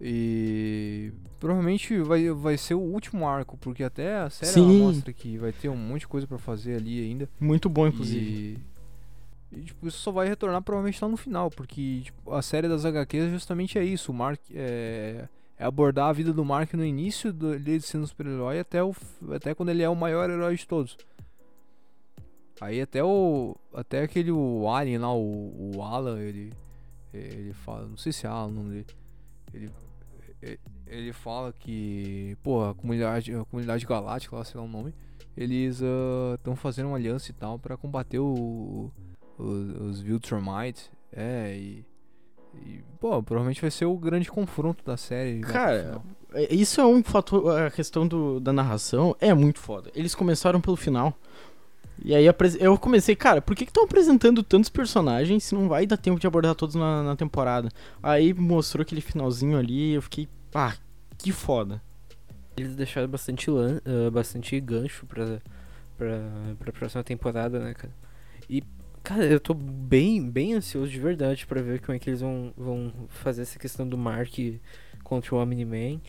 e provavelmente vai, vai ser o último arco, porque até a série mostra que vai ter um monte de coisa pra fazer ali ainda. Muito bom, inclusive. E, e, tipo, isso só vai retornar provavelmente lá no final, porque tipo, a série das HQs justamente é isso. O Mark é, é abordar a vida do Mark no início do, dele sendo super-herói até, o, até quando ele é o maior herói de todos. Aí até o. Até aquele o Alien lá, o, o Alan, ele. Ele fala. Não sei se é Alan o nome dele. Ele. Ele- fala que. Pô, a comunidade, a comunidade galáctica, lá, sei lá o nome. Eles estão fazendo uma aliança e tal pra combater o, o- os Viltrumites. É, e, e. Pô, provavelmente vai ser o grande confronto da série. Cara. É, Isso é um fator. A questão do, da narração é muito foda. Eles começaram pelo final. E aí eu comecei, cara, por que estão apresentando tantos personagens se não vai dar tempo de abordar todos na, na temporada? Aí mostrou aquele finalzinho ali eu fiquei, ah, que foda. Eles deixaram bastante, lan ah, bastante gancho pra, pra, pra próxima temporada, né, cara? E, Cara, eu tô bem, bem ansioso de verdade pra ver como é que eles vão, vão fazer essa questão do Mark contra o Omni-Man.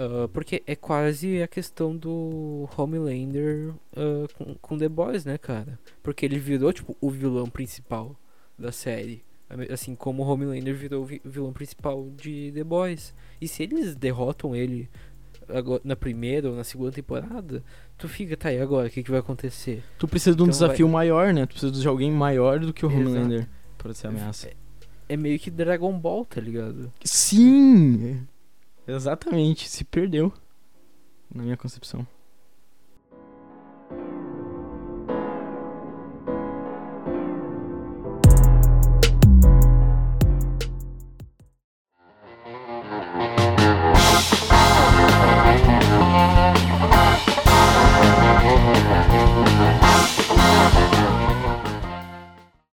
Ah, porque é quase a questão do Homelander ah, com, com The Boys, né, cara? Porque ele virou, tipo, o vilão principal da série. Assim como o Homelander virou o vi- vilão principal de The Boys. E se eles derrotam ele na primeira ou na segunda temporada, tu fica, tá, e agora? O que, que vai acontecer? Tu precisa de um Então vai- desafio maior, né? Tu precisa de alguém maior do que o Exato. Homelander pra ser ameaça. É, é meio que Dragon Ball, tá ligado? Sim! Exatamente, se perdeu. Na minha concepção.